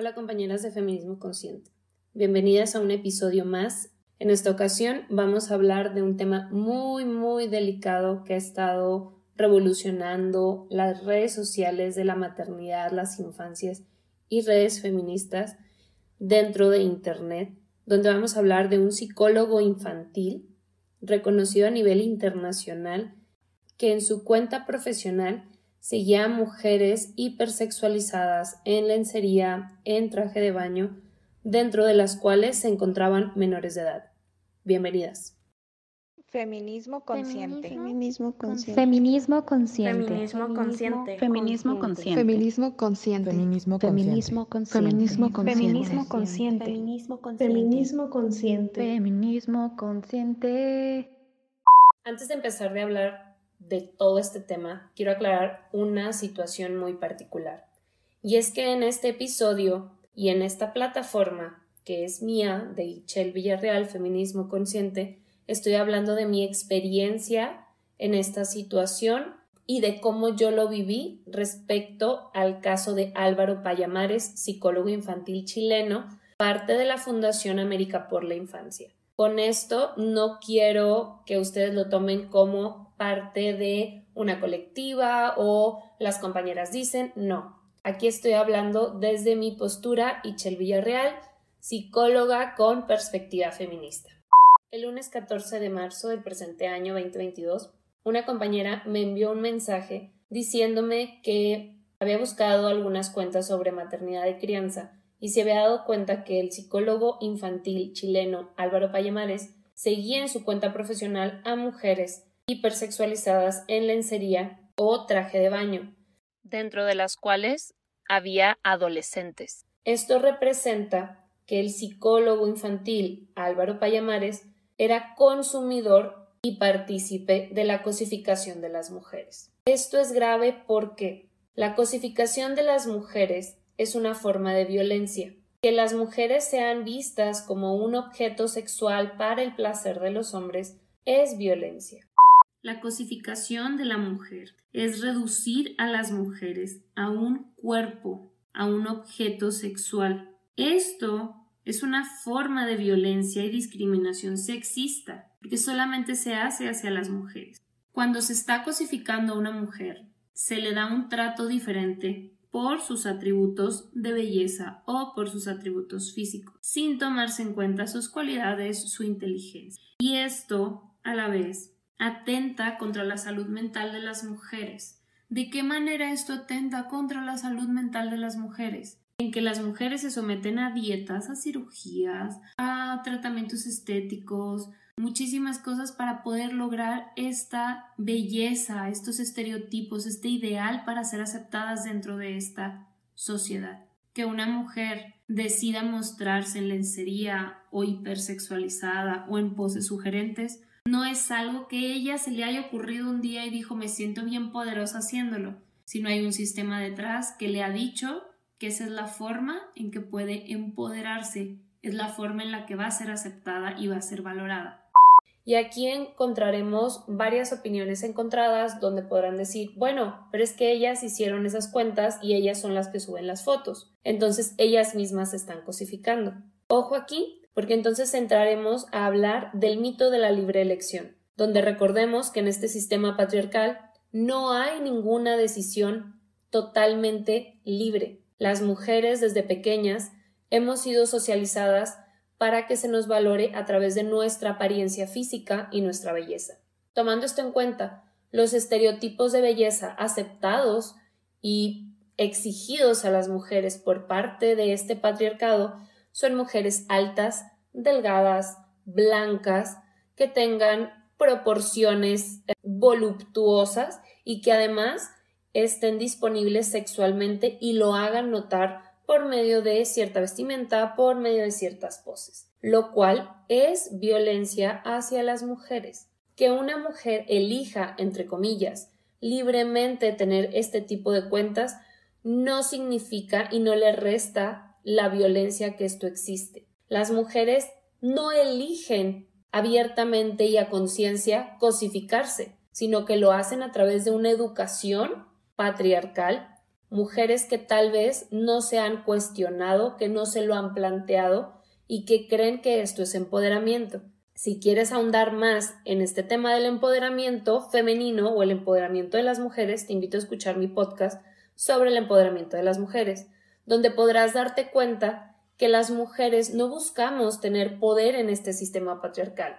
Hola compañeras de Feminismo Consciente. Bienvenidas a un episodio más. En esta ocasión vamos a hablar de un tema muy, muy delicado que ha estado revolucionando las redes sociales de la maternidad, las infancias y redes feministas dentro de Internet, donde vamos a hablar de un psicólogo infantil reconocido a nivel internacional que en su cuenta profesional seguía a mujeres hipersexualizadas en lencería, en traje de baño, dentro de las cuales se encontraban menores de edad. Bienvenidas. Feminismo consciente. Feminismo consciente. Feminismo consciente. Feminismo consciente. Feminismo consciente. Feminismo consciente. Feminismo consciente. Feminismo consciente. Feminismo consciente. Feminismo consciente. Feminismo consciente. Feminismo consciente. Antes de empezar de hablar de todo este tema, quiero aclarar una situación muy particular. Y es que en este episodio y en esta plataforma, que es mía, de Ichel Villarreal, Feminismo Consciente, estoy hablando de mi experiencia en esta situación y de cómo yo lo viví respecto al caso de Álvaro Payamares, psicólogo infantil chileno, parte de la Fundación América por la Infancia. Con esto no quiero que ustedes lo tomen como parte de una colectiva o las compañeras dicen, no. Aquí estoy hablando desde mi postura, Ichel Villarreal, psicóloga con perspectiva feminista. El lunes 14 de marzo del presente año 2022, una compañera me envió un mensaje diciéndome que había buscado algunas cuentas sobre maternidad de crianza y se había dado cuenta que el psicólogo infantil chileno Álvaro Payamares seguía en su cuenta profesional a mujeres hipersexualizadas en lencería o traje de baño, dentro de las cuales había adolescentes. Esto representa que el psicólogo infantil Álvaro Payamares era consumidor y partícipe de la cosificación de las mujeres. Esto es grave porque la cosificación de las mujeres es una forma de violencia. Que las mujeres sean vistas como un objeto sexual para el placer de los hombres es violencia. La cosificación de la mujer es reducir a las mujeres a un cuerpo, a un objeto sexual. Esto es una forma de violencia y discriminación sexista, porque solamente se hace hacia las mujeres. Cuando se está cosificando a una mujer, se le da un trato diferente por sus atributos de belleza o por sus atributos físicos, sin tomarse en cuenta sus cualidades, su inteligencia. Y esto, a la vez, atenta contra la salud mental de las mujeres. ¿De qué manera esto atenta contra la salud mental de las mujeres? En que las mujeres se someten a dietas, a cirugías, a tratamientos estéticos, muchísimas cosas para poder lograr esta belleza, estos estereotipos, este ideal para ser aceptadas dentro de esta sociedad. Que una mujer decida mostrarse en lencería o hipersexualizada o en poses sugerentes no es algo que ella se le haya ocurrido un día y dijo me siento bien poderosa haciéndolo, sino hay un sistema detrás que le ha dicho que esa es la forma en que puede empoderarse, es la forma en la que va a ser aceptada y va a ser valorada. Y aquí encontraremos varias opiniones encontradas donde podrán decir, bueno, pero es que ellas hicieron esas cuentas y ellas son las que suben las fotos. Entonces ellas mismas están cosificando. Ojo aquí, porque entonces entraremos a hablar del mito de la libre elección, donde recordemos que en este sistema patriarcal no hay ninguna decisión totalmente libre. Las mujeres desde pequeñas hemos sido socializadas para que se nos valore a través de nuestra apariencia física y nuestra belleza. Tomando esto en cuenta, los estereotipos de belleza aceptados y exigidos a las mujeres por parte de este patriarcado son mujeres altas, delgadas, blancas, que tengan proporciones eh, voluptuosas y que además estén disponibles sexualmente y lo hagan notar por medio de cierta vestimenta, por medio de ciertas poses, lo cual es violencia hacia las mujeres. Que una mujer elija, entre comillas, libremente tener este tipo de cuentas no significa y no le resta la violencia que esto existe. Las mujeres no eligen abiertamente y a conciencia cosificarse, sino que lo hacen a través de una educación patriarcal mujeres que tal vez no se han cuestionado, que no se lo han planteado y que creen que esto es empoderamiento. Si quieres ahondar más en este tema del empoderamiento femenino o el empoderamiento de las mujeres, te invito a escuchar mi podcast sobre el empoderamiento de las mujeres, donde podrás darte cuenta que las mujeres no buscamos tener poder en este sistema patriarcal.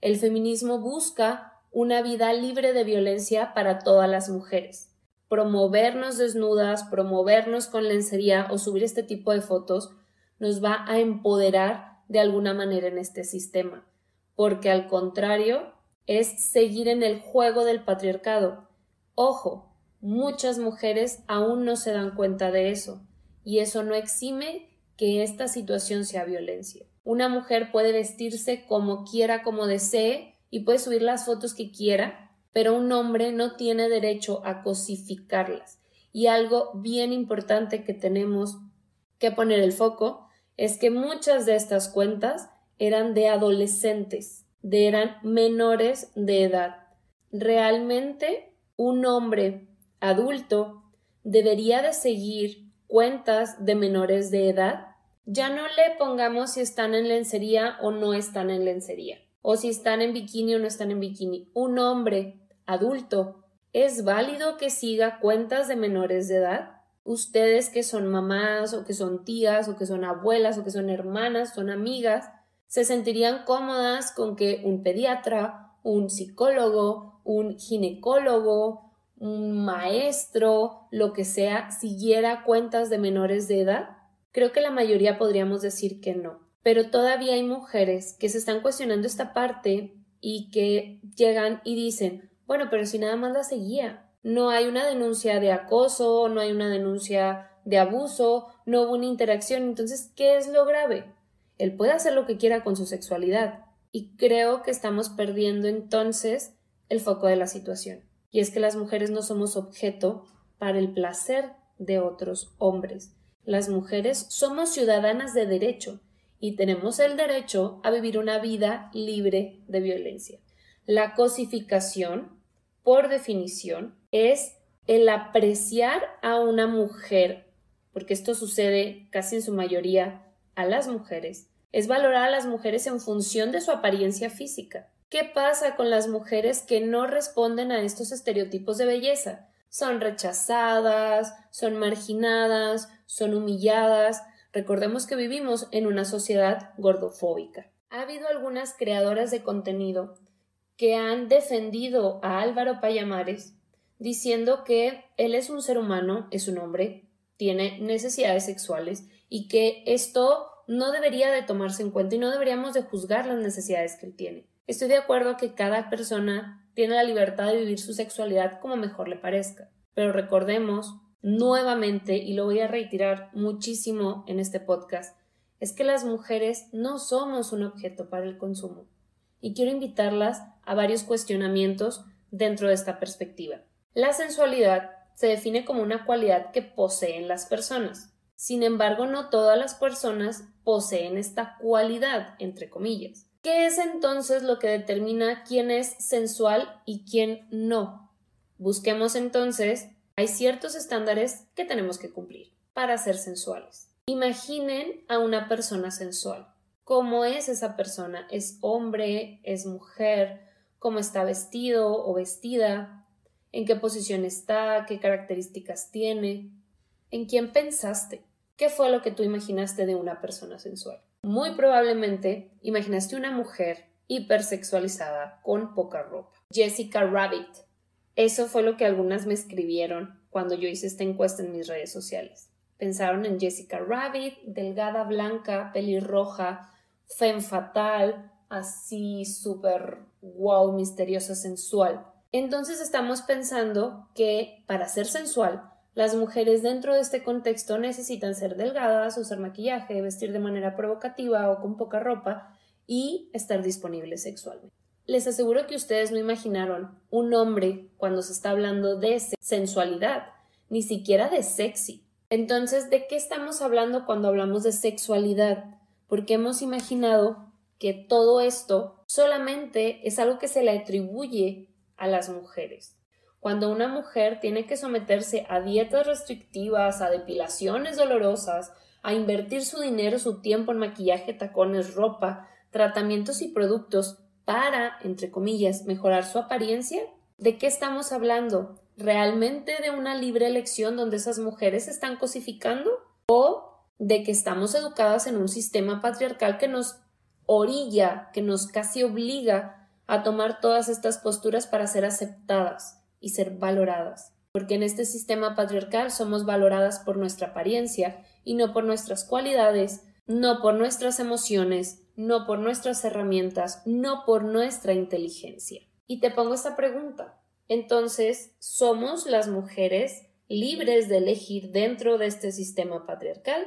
El feminismo busca una vida libre de violencia para todas las mujeres. Promovernos desnudas, promovernos con lencería o subir este tipo de fotos nos va a empoderar de alguna manera en este sistema, porque al contrario es seguir en el juego del patriarcado. Ojo, muchas mujeres aún no se dan cuenta de eso, y eso no exime que esta situación sea violencia. Una mujer puede vestirse como quiera, como desee, y puede subir las fotos que quiera, pero un hombre no tiene derecho a cosificarlas. Y algo bien importante que tenemos que poner el foco es que muchas de estas cuentas eran de adolescentes, de eran menores de edad. Realmente un hombre adulto debería de seguir cuentas de menores de edad, ya no le pongamos si están en lencería o no están en lencería, o si están en bikini o no están en bikini. Un hombre adulto, ¿es válido que siga cuentas de menores de edad? Ustedes que son mamás o que son tías o que son abuelas o que son hermanas, son amigas, se sentirían cómodas con que un pediatra, un psicólogo, un ginecólogo, un maestro, lo que sea, siguiera cuentas de menores de edad? Creo que la mayoría podríamos decir que no. Pero todavía hay mujeres que se están cuestionando esta parte y que llegan y dicen, bueno, pero si nada más la seguía, no hay una denuncia de acoso, no hay una denuncia de abuso, no hubo una interacción, entonces, ¿qué es lo grave? Él puede hacer lo que quiera con su sexualidad. Y creo que estamos perdiendo entonces el foco de la situación y es que las mujeres no somos objeto para el placer de otros hombres. Las mujeres somos ciudadanas de derecho y tenemos el derecho a vivir una vida libre de violencia. La cosificación, por definición, es el apreciar a una mujer, porque esto sucede casi en su mayoría a las mujeres, es valorar a las mujeres en función de su apariencia física. ¿Qué pasa con las mujeres que no responden a estos estereotipos de belleza? Son rechazadas, son marginadas, son humilladas. Recordemos que vivimos en una sociedad gordofóbica. Ha habido algunas creadoras de contenido que han defendido a Álvaro Payamares diciendo que él es un ser humano, es un hombre, tiene necesidades sexuales y que esto no debería de tomarse en cuenta y no deberíamos de juzgar las necesidades que él tiene. Estoy de acuerdo que cada persona tiene la libertad de vivir su sexualidad como mejor le parezca, pero recordemos nuevamente, y lo voy a reiterar muchísimo en este podcast, es que las mujeres no somos un objeto para el consumo. Y quiero invitarlas a varios cuestionamientos dentro de esta perspectiva. La sensualidad se define como una cualidad que poseen las personas. Sin embargo, no todas las personas poseen esta cualidad, entre comillas. ¿Qué es entonces lo que determina quién es sensual y quién no? Busquemos entonces, hay ciertos estándares que tenemos que cumplir para ser sensuales. Imaginen a una persona sensual. ¿Cómo es esa persona? ¿Es hombre? ¿Es mujer? ¿Cómo está vestido o vestida? ¿En qué posición está? ¿Qué características tiene? ¿En quién pensaste? ¿Qué fue lo que tú imaginaste de una persona sensual? Muy probablemente imaginaste una mujer hipersexualizada con poca ropa. Jessica Rabbit. Eso fue lo que algunas me escribieron cuando yo hice esta encuesta en mis redes sociales. Pensaron en Jessica Rabbit, delgada, blanca, pelirroja, femme fatal, así súper wow, misteriosa, sensual. Entonces estamos pensando que para ser sensual las mujeres dentro de este contexto necesitan ser delgadas, usar maquillaje, vestir de manera provocativa o con poca ropa y estar disponibles sexualmente. Les aseguro que ustedes no imaginaron un hombre cuando se está hablando de sensualidad, ni siquiera de sexy. Entonces, ¿de qué estamos hablando cuando hablamos de sexualidad? Porque hemos imaginado que todo esto solamente es algo que se le atribuye a las mujeres cuando una mujer tiene que someterse a dietas restrictivas, a depilaciones dolorosas, a invertir su dinero, su tiempo en maquillaje, tacones, ropa, tratamientos y productos para, entre comillas, mejorar su apariencia? ¿De qué estamos hablando? ¿Realmente de una libre elección donde esas mujeres se están cosificando? ¿O de que estamos educadas en un sistema patriarcal que nos orilla, que nos casi obliga a tomar todas estas posturas para ser aceptadas y ser valoradas? Porque en este sistema patriarcal somos valoradas por nuestra apariencia y no por nuestras cualidades, no por nuestras emociones, no por nuestras herramientas, no por nuestra inteligencia. Y te pongo esta pregunta. Entonces, ¿somos las mujeres libres de elegir dentro de este sistema patriarcal?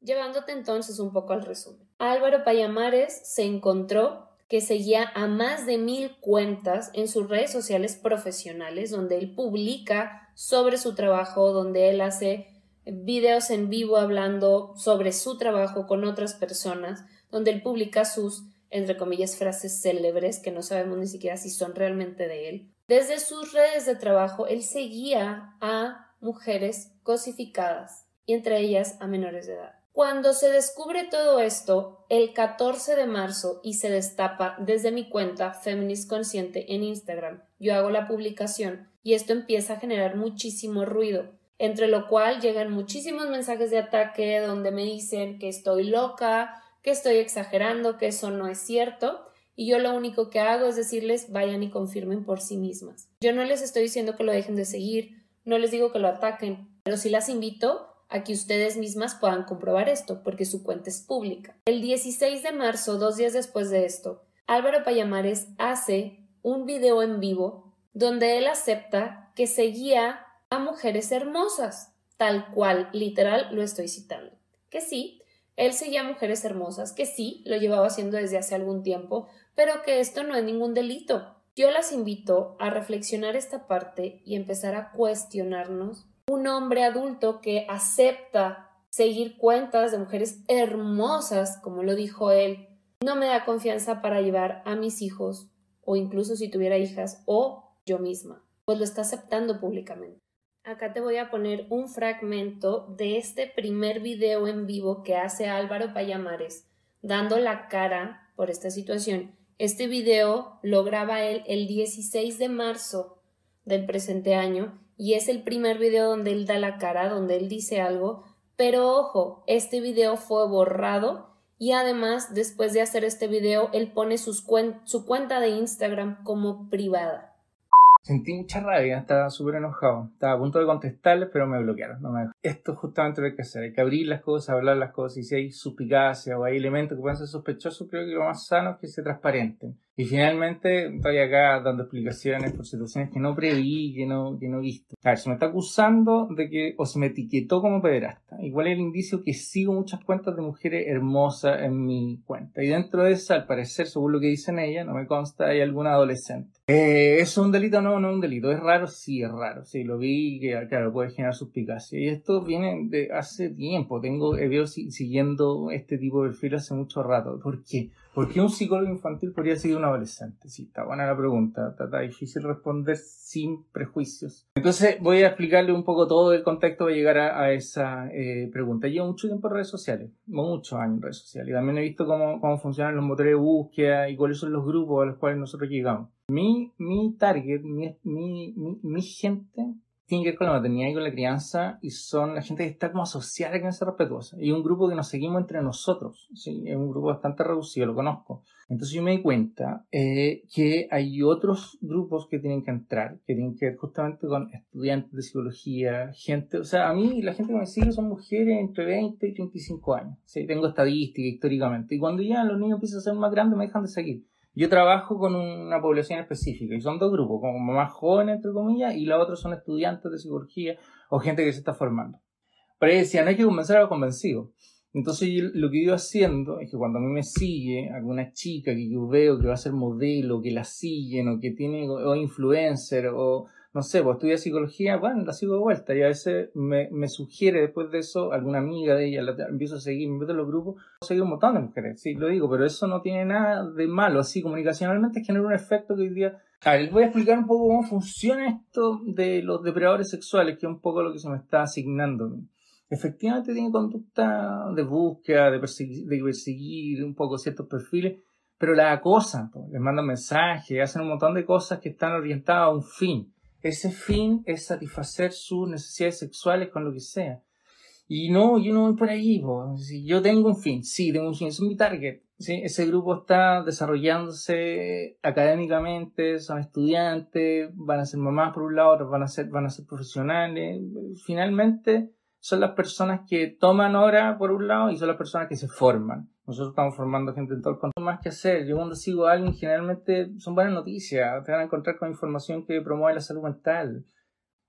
Llevándote entonces un poco al resumen. Álvaro Payamares se encontró que seguía a más de mil cuentas en sus redes sociales profesionales donde él publica sobre su trabajo, donde él hace videos en vivo hablando sobre su trabajo con otras personas, donde él publica sus, entre comillas, frases célebres que no sabemos ni siquiera si son realmente de él. Desde sus redes de trabajo, él seguía a mujeres cosificadas y entre ellas a menores de edad. Cuando se descubre todo esto, el 14 de marzo y se destapa desde mi cuenta Feminist Consciente en Instagram, yo hago la publicación y esto empieza a generar muchísimo ruido, entre lo cual llegan muchísimos mensajes de ataque donde me dicen que estoy loca, que estoy exagerando, que eso no es cierto, y yo lo único que hago es decirles vayan y confirmen por sí mismas. Yo no les estoy diciendo que lo dejen de seguir, no les digo que lo ataquen, pero sí las invito a que ustedes mismas puedan comprobar esto, porque su cuenta es pública. El 16 de marzo, dos días después de esto, Álvaro Payamares hace un video en vivo donde él acepta que seguía a mujeres hermosas, tal cual, literal, lo estoy citando. Que sí, él seguía a mujeres hermosas, que sí, lo llevaba haciendo desde hace algún tiempo, pero que esto no es ningún delito. Yo las invito a reflexionar esta parte y empezar a cuestionarnos. Un hombre adulto que acepta seguir cuentas de mujeres hermosas, como lo dijo él, no me da confianza para llevar a mis hijos, o incluso si tuviera hijas, o yo misma, pues lo está aceptando públicamente. Acá te voy a poner un fragmento de este primer video en vivo que hace Álvaro Payamares, dando la cara por esta situación. Este video lo graba él el 16 de marzo del presente año y es el primer video donde él da la cara, donde él dice algo, pero ojo, este video fue borrado y además después de hacer este video él pone su cuenta de Instagram como privada. Sentí mucha rabia, estaba súper enojado. Estaba a punto de contestarles, pero me bloquearon. No me Esto es justamente lo que hay que hacer. Hay que abrir las cosas, hablar las cosas. Y si hay suspicacia o hay elementos que pueden ser sospechosos, creo que lo más sano es que se transparenten. Y finalmente estoy acá dando explicaciones por situaciones que no preví, que no, que no he visto. A ver, se me está acusando de que, o se me etiquetó como pederasta. Igual es el indicio que sigo muchas cuentas de mujeres hermosas en mi cuenta. Y dentro de esa, al parecer, según lo que dicen ella, no me consta, hay alguna adolescente. Eh, ¿Es un delito? No, no es un delito. ¿Es raro? Sí, es raro. Sí, lo vi que, claro, puede generar suspicacia. Y esto viene de hace tiempo. Tengo, veo siguiendo este tipo de perfil hace mucho rato. ¿Por qué? ¿Por qué un psicólogo infantil podría seguir un adolescente? Sí, está buena la pregunta, está, difícil responder sin prejuicios. Entonces voy a explicarle un poco todo el contexto para llegar a, esa eh, pregunta. Llevo mucho tiempo en redes sociales, muchos años en redes sociales, y también he visto cómo, cómo funcionan los motores de búsqueda y cuáles son los grupos a los cuales nosotros llegamos. Mi, mi target, mi, mi, mi gente tiene que ver con la maternidad y con la crianza y son la gente que está como asociada a la crianza respetuosa. Y un grupo que nos seguimos entre nosotros, ¿sí? es un grupo bastante reducido, lo conozco. Entonces yo me di cuenta eh, que hay otros grupos que tienen que entrar, que tienen que ver justamente con estudiantes de psicología, gente, o sea, a mí la gente que me sigue son mujeres entre 20 y 35 años. ¿sí? Tengo estadística históricamente. Y cuando ya los niños empiezan a ser más grandes me dejan de seguir. Yo trabajo con una población específica y son dos grupos, como más jóvenes, entre comillas, y la otra son estudiantes de psicología o gente que se está formando. Pero decía, no hay que convencer a los convencidos. Entonces lo que yo haciendo es que cuando a mí me sigue alguna chica que yo veo que va a ser modelo, que la siguen o que tiene o influencer o no sé, pues estudia psicología, bueno, la sigo de vuelta y a veces me, me sugiere después de eso alguna amiga de ella, la empiezo a seguir, me meto en los grupos, seguir un montón de mujeres, sí, lo digo, pero eso no tiene nada de malo, así comunicacionalmente genera un efecto que hoy día A ver, les voy a explicar un poco cómo funciona esto de los depredadores sexuales, que es un poco lo que se me está asignando. Efectivamente tiene conducta de búsqueda, de perseguir, de perseguir un poco ciertos perfiles, pero la acosan, les mandan mensajes, hacen un montón de cosas que están orientadas a un fin. Ese fin es satisfacer sus necesidades sexuales con lo que sea. Y no, yo no voy por ahí, si yo tengo un fin, sí, tengo un fin, es mi target, ¿sí? Ese grupo está desarrollándose académicamente, son estudiantes, van a ser mamás por un lado, otros van a ser, van a ser profesionales. Finalmente, son las personas que toman hora por un lado y son las personas que se forman. Nosotros estamos formando gente en todo el cuanto más que hacer. Yo cuando sigo a alguien generalmente son buenas noticias. Te van a encontrar con información que promueve la salud mental.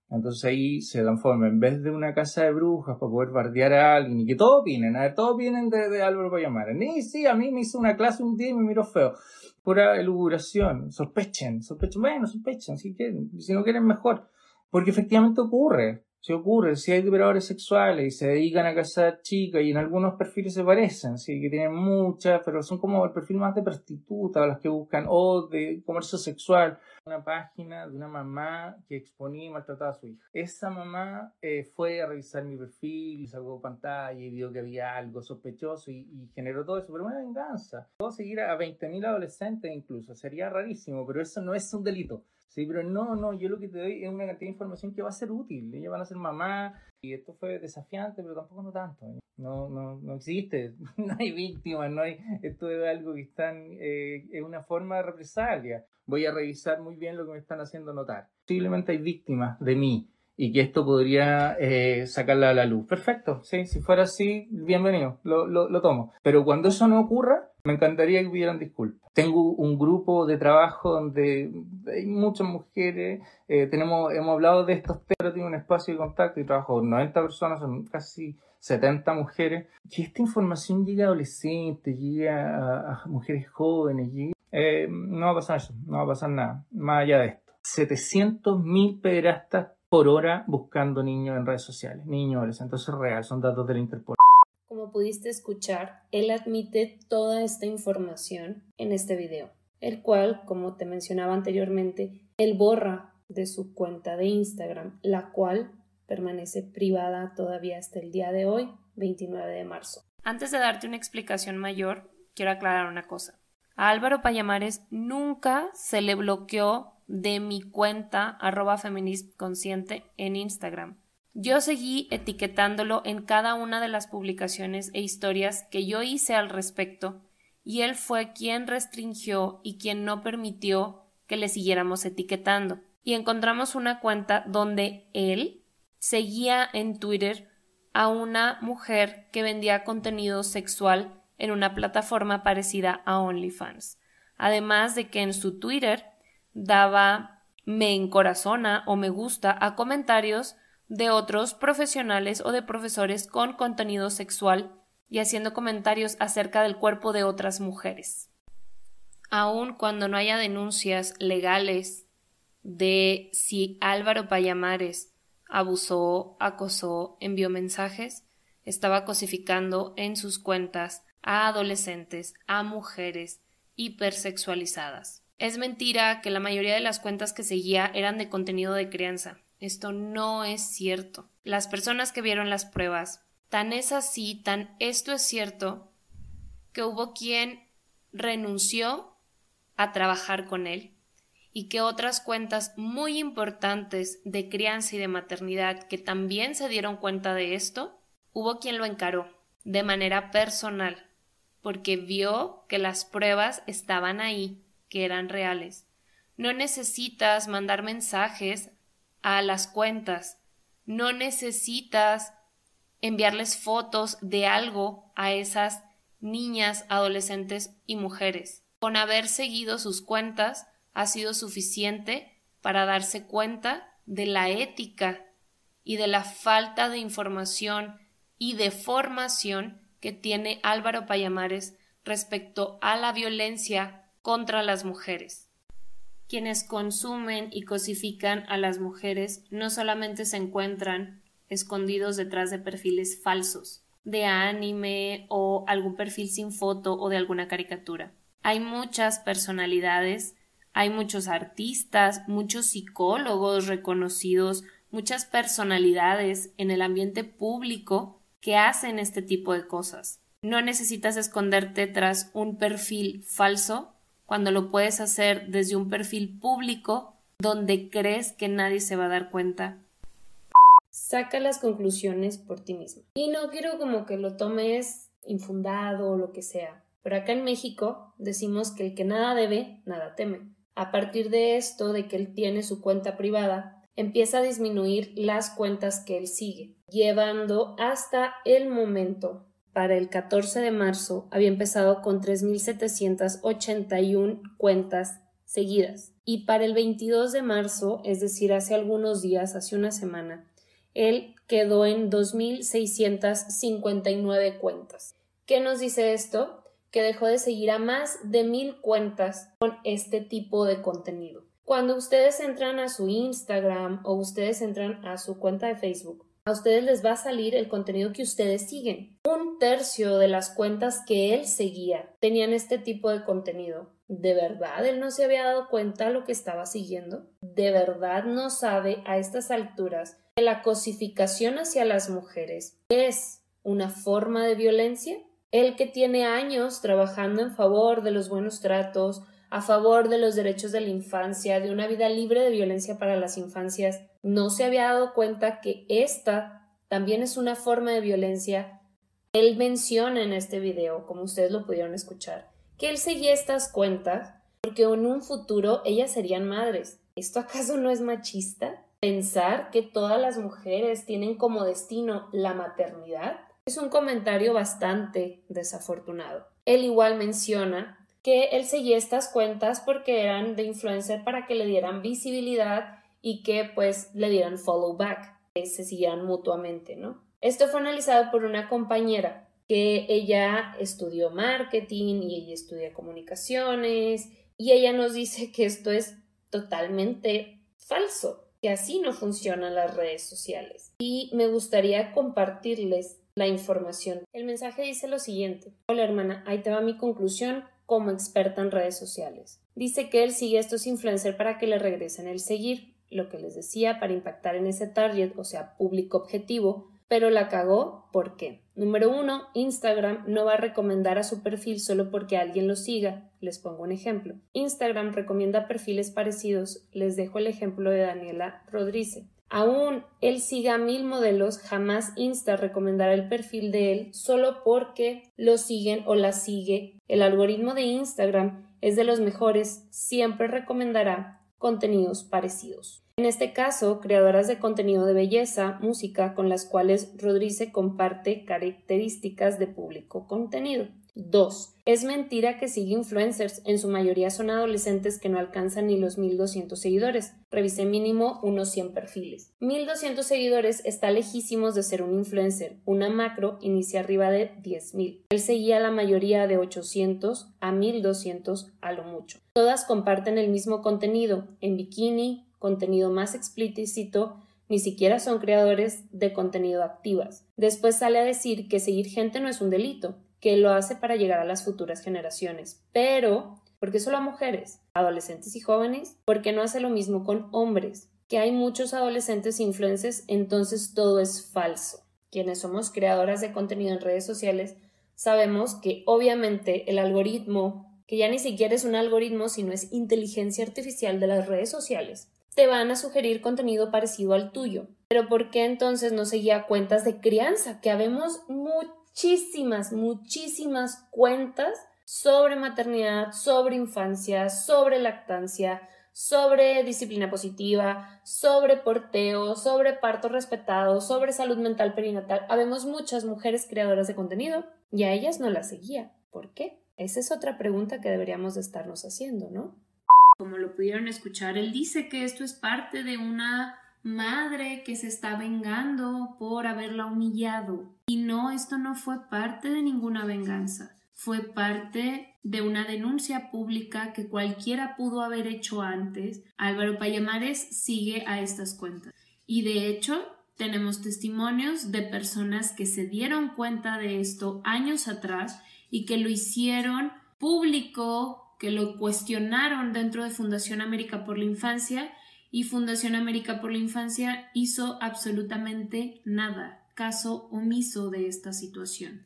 Entonces ahí se transforma, en vez de una casa de brujas para poder bardear a alguien y que todos opinen, a ver, todos vienen de, Álvaro llamar Ni sí, a mí me hizo una clase un día y me miró feo. Pura eluguración, sospechen, sospechen, bueno, sospechen, si quieren, si no quieren mejor. Porque efectivamente ocurre, si ocurre, si hay liberadores sexuales y se dedican a casar chicas y en algunos perfiles se parecen, sí, que tienen muchas, pero son como el perfil más de prostituta, las que buscan, o de comercio sexual. Una página de una mamá que exponía y maltrataba a su hija. Esa mamá eh, fue a revisar mi perfil, y sacó pantalla y vio que había algo sospechoso y, generó todo eso, pero una venganza. Puedo seguir a 20.000 adolescentes incluso, sería rarísimo, pero eso no es un delito. Sí, pero no, no, yo lo que te doy es una cantidad de información que va a ser útil. Ellas van a ser mamá y esto fue desafiante, pero tampoco no tanto. ¿eh? No, no, no existe, no hay víctimas, no hay, esto es algo que están, eh, es una forma de represalia. Voy a revisar muy bien lo que me están haciendo notar. Posiblemente hay víctimas de mí y que esto podría eh, sacarla a la luz. Perfecto, sí, si fuera así, bienvenido, lo, lo, lo tomo. Pero cuando eso no ocurra, me encantaría que hubieran disculpas. Tengo un grupo de trabajo donde hay muchas mujeres, eh, tenemos, hemos hablado de estos temas, tengo un espacio de contacto y trabajo con 90 personas, son casi 70 mujeres, que esta información llegue a adolescentes, llegue a, mujeres jóvenes, eh, no va a pasar eso, no va a pasar nada, más allá de esto. 700.000 pederastas por hora buscando niños en redes sociales, niños, entonces real, son datos del Interpol. Como pudiste escuchar, él admite toda esta información en este video, el cual, como te mencionaba anteriormente, él borra de su cuenta de Instagram, la cual permanece privada todavía hasta el día de hoy, 29 de marzo. Antes de darte una explicación mayor, quiero aclarar una cosa. A Álvaro Payamares nunca se le bloqueó de mi cuenta arroba consciente en Instagram. Yo seguí etiquetándolo en cada una de las publicaciones e historias que yo hice al respecto, y él fue quien restringió y quien no permitió que le siguiéramos etiquetando. Y encontramos una cuenta donde él seguía en Twitter a una mujer que vendía contenido sexual en una plataforma parecida a OnlyFans. Además de que en su Twitter daba me encorazona o me gusta a comentarios de otros profesionales o de profesores con contenido sexual y haciendo comentarios acerca del cuerpo de otras mujeres. Aun cuando no haya denuncias legales de si Álvaro Payamares abusó, acosó, envió mensajes, estaba cosificando en sus cuentas a adolescentes, a mujeres hipersexualizadas. Es mentira que la mayoría de las cuentas que seguía eran de contenido de crianza. Esto no es cierto. Las personas que vieron las pruebas, tan es así, tan esto es cierto, que hubo quien renunció a trabajar con él y que otras cuentas muy importantes de crianza y de maternidad que también se dieron cuenta de esto, hubo quien lo encaró de manera personal, porque vio que las pruebas estaban ahí, que eran reales. No necesitas mandar mensajes a las cuentas. No necesitas enviarles fotos de algo a esas niñas, adolescentes y mujeres. Con haber seguido sus cuentas ha sido suficiente para darse cuenta de la ética y de la falta de información y de formación que tiene Álvaro Payamares respecto a la violencia contra las mujeres. Quienes consumen y cosifican a las mujeres no solamente se encuentran escondidos detrás de perfiles falsos, de anime o algún perfil sin foto o de alguna caricatura. Hay muchas personalidades hay muchos artistas, muchos psicólogos reconocidos, muchas personalidades en el ambiente público que hacen este tipo de cosas. No necesitas esconderte tras un perfil falso cuando lo puedes hacer desde un perfil público donde crees que nadie se va a dar cuenta. Saca las conclusiones por ti mismo. Y no quiero como que lo tomes infundado o lo que sea. Pero acá en México decimos que el que nada debe, nada teme. A partir de esto, de que él tiene su cuenta privada, empieza a disminuir las cuentas que él sigue, llevando hasta el momento. Para el 14 de marzo había empezado con 3.781 cuentas seguidas. Y para el 22 de marzo, es decir, hace algunos días, hace una semana, él quedó en 2.659 cuentas. ¿Qué nos dice esto? Que dejó de seguir a más de mil cuentas con este tipo de contenido. Cuando ustedes entran a su Instagram o ustedes entran a su cuenta de Facebook, a ustedes les va a salir el contenido que ustedes siguen. Un tercio de las cuentas que él seguía tenían este tipo de contenido. ¿De verdad él no se había dado cuenta lo que estaba siguiendo? ¿De verdad no sabe a estas alturas que la cosificación hacia las mujeres es una forma de violencia? Él que tiene años trabajando en favor de los buenos tratos, a favor de los derechos de la infancia, de una vida libre de violencia para las infancias, no se había dado cuenta que esta también es una forma de violencia. Él menciona en este video, como ustedes lo pudieron escuchar, que él seguía estas cuentas porque en un futuro ellas serían madres. ¿Esto acaso no es machista? Pensar que todas las mujeres tienen como destino la maternidad es un comentario bastante desafortunado. Él igual menciona que él seguía estas cuentas porque eran de influencer para que le dieran visibilidad y que pues le dieran follow back, que se siguieran mutuamente, ¿no? Esto fue analizado por una compañera que ella estudió marketing y ella estudia comunicaciones y ella nos dice que esto es totalmente falso, que así no funcionan las redes sociales. Y me gustaría compartirles la información. El mensaje dice lo siguiente. Hola hermana, ahí te va mi conclusión como experta en redes sociales. Dice que él sigue a estos influencers para que le regresen el seguir, lo que les decía, para impactar en ese target, o sea, público objetivo, pero la cagó, ¿por qué? Número uno, Instagram no va a recomendar a su perfil solo porque alguien lo siga. Les pongo un ejemplo. Instagram recomienda perfiles parecidos. Les dejo el ejemplo de Daniela Rodríguez. Aún él siga mil modelos, jamás Insta recomendará el perfil de él solo porque lo siguen o la sigue. El algoritmo de Instagram es de los mejores, siempre recomendará contenidos parecidos. En este caso, creadoras de contenido de belleza, música, con las cuales Rodríguez comparte características de público contenido. 2. Es mentira que sigue influencers, en su mayoría son adolescentes que no alcanzan ni los 1200 seguidores. Revisé mínimo unos 100 perfiles. 1200 seguidores está lejísimos de ser un influencer. Una macro inicia arriba de 10000. Él seguía la mayoría de 800 a 1200 a lo mucho. Todas comparten el mismo contenido, en bikini, contenido más explícito, ni siquiera son creadores de contenido activas. Después sale a decir que seguir gente no es un delito, que lo hace para llegar a las futuras generaciones. Pero, ¿por qué solo a mujeres, adolescentes y jóvenes? ¿Por qué no hace lo mismo con hombres? Que hay muchos adolescentes influencers, entonces todo es falso. Quienes somos creadoras de contenido en redes sociales sabemos que obviamente el algoritmo, que ya ni siquiera es un algoritmo, sino es inteligencia artificial de las redes sociales, te van a sugerir contenido parecido al tuyo. Pero ¿por qué entonces no seguía cuentas de crianza? Que habemos muchísimas, muchísimas cuentas sobre maternidad, sobre infancia, sobre lactancia, sobre disciplina positiva, sobre porteo, sobre parto respetado, sobre salud mental perinatal. Habemos muchas mujeres creadoras de contenido y a ellas no las seguía. ¿Por qué? Esa es otra pregunta que deberíamos de estarnos haciendo, ¿no? Como lo pudieron escuchar, él dice que esto es parte de una madre que se está vengando por haberla humillado. Y no, esto no fue parte de ninguna venganza, fue parte de una denuncia pública que cualquiera pudo haber hecho antes. Álvaro Payamares sigue a estas cuentas. Y de hecho, tenemos testimonios de personas que se dieron cuenta de esto años atrás y que lo hicieron público que lo cuestionaron dentro de Fundación América por la Infancia y Fundación América por la Infancia hizo absolutamente nada, caso omiso de esta situación.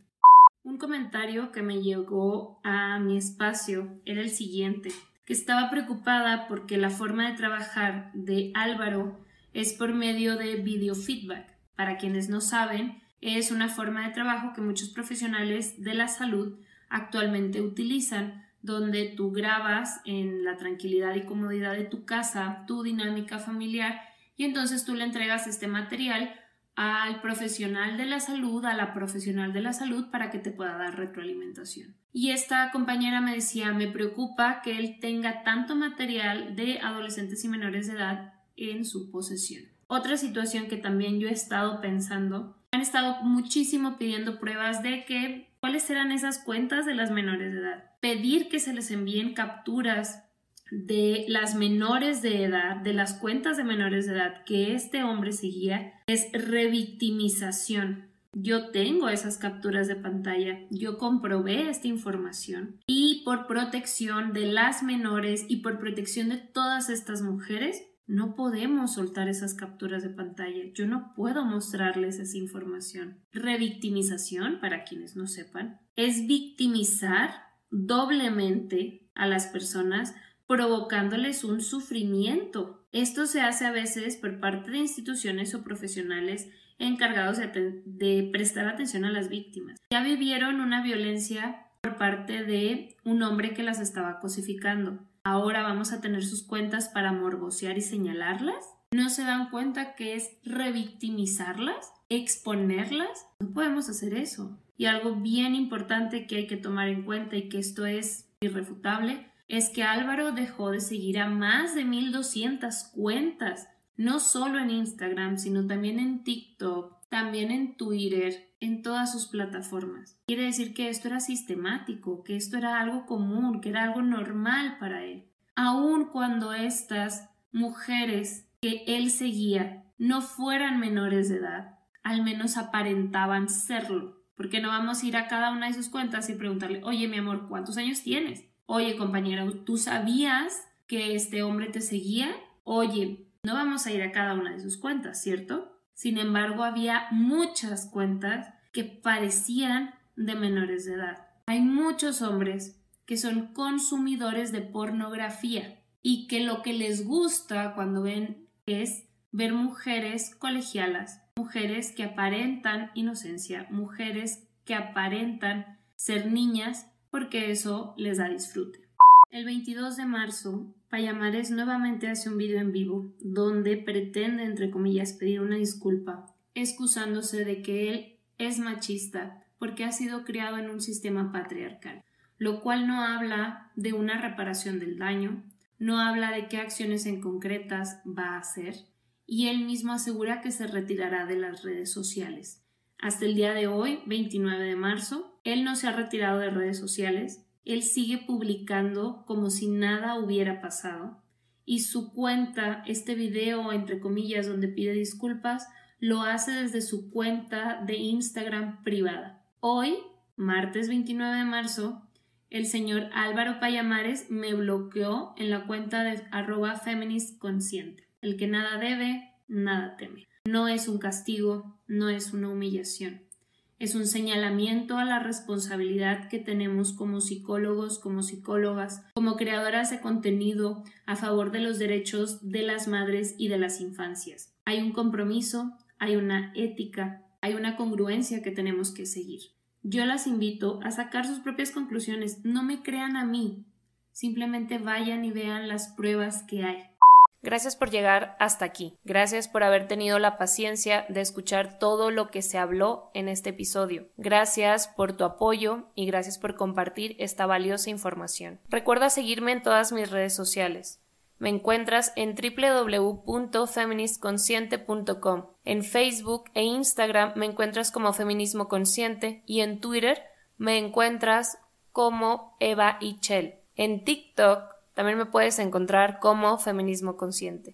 Un comentario que me llegó a mi espacio era el siguiente, que estaba preocupada porque la forma de trabajar de Álvaro es por medio de video feedback. Para quienes no saben, es una forma de trabajo que muchos profesionales de la salud actualmente utilizan donde tú grabas en la tranquilidad y comodidad de tu casa tu dinámica familiar y entonces tú le entregas este material al profesional de la salud, a la profesional de la salud para que te pueda dar retroalimentación. Y esta compañera me decía, me preocupa que él tenga tanto material de adolescentes y menores de edad en su posesión. Otra situación que también yo he estado pensando, han estado muchísimo pidiendo pruebas de que cuáles eran esas cuentas de las menores de edad. Pedir que se les envíen capturas de las menores de edad, de las cuentas de menores de edad que este hombre seguía, es revictimización. Yo tengo esas capturas de pantalla, yo comprobé esta información y por protección de las menores y por protección de todas estas mujeres, no podemos soltar esas capturas de pantalla. Yo no puedo mostrarles esa información. Revictimización, para quienes no sepan, es victimizar doblemente a las personas provocándoles un sufrimiento. Esto se hace a veces por parte de instituciones o profesionales encargados de, de, prestar atención a las víctimas. Ya vivieron una violencia por parte de un hombre que las estaba cosificando ahora vamos a tener sus cuentas para morbosear y señalarlas? ¿No se dan cuenta que es revictimizarlas? ¿Exponerlas? No podemos hacer eso. Y algo bien importante que hay que tomar en cuenta y que esto es irrefutable es que Álvaro dejó de seguir a más de 1200 cuentas, no solo en Instagram, sino también en TikTok, también en Twitter, en todas sus plataformas. Quiere decir que esto era sistemático, que esto era algo común, que era algo normal para él. Aun cuando estas mujeres que él seguía no fueran menores de edad, al menos aparentaban serlo. Porque no vamos a ir a cada una de sus cuentas y preguntarle, oye mi amor, ¿cuántos años tienes? Oye compañero, ¿tú sabías que este hombre te seguía? Oye, no vamos a ir a cada una de sus cuentas, ¿cierto? Sin embargo, había muchas cuentas que parecían de menores de edad. Hay muchos hombres que son consumidores de pornografía y que lo que les gusta cuando ven es ver mujeres colegialas, mujeres que aparentan inocencia, mujeres que aparentan ser niñas porque eso les da disfrute. El 22 de marzo, Payamares nuevamente hace un video en vivo donde pretende, entre comillas, pedir una disculpa, excusándose de que él es machista porque ha sido criado en un sistema patriarcal, lo cual no habla de una reparación del daño, no habla de qué acciones en concretas va a hacer, y él mismo asegura que se retirará de las redes sociales. Hasta el día de hoy, 29 de marzo, él no se ha retirado de redes sociales, él sigue publicando como si nada hubiera pasado y su cuenta, este video entre comillas donde pide disculpas, lo hace desde su cuenta de Instagram privada. Hoy, martes 29 de marzo, el señor Álvaro Payamares me bloqueó en la cuenta de arroba feministconsciente. El que nada debe, nada teme. No es un castigo, no es una humillación es un señalamiento a la responsabilidad que tenemos como psicólogos, como psicólogas, como creadoras de contenido a favor de los derechos de las madres y de las infancias. Hay un compromiso, hay una ética, hay una congruencia que tenemos que seguir. Yo las invito a sacar sus propias conclusiones. No me crean a mí. Simplemente vayan y vean las pruebas que hay. Gracias por llegar hasta aquí. Gracias por haber tenido la paciencia de escuchar todo lo que se habló en este episodio. Gracias por tu apoyo y gracias por compartir esta valiosa información. Recuerda seguirme en todas mis redes sociales. Me encuentras en www.feministconsciente.com. En Facebook e Instagram me encuentras como Feminismo Consciente y en Twitter me encuentras como Eva Ichel. En TikTok también me puedes encontrar como Feminismo Consciente.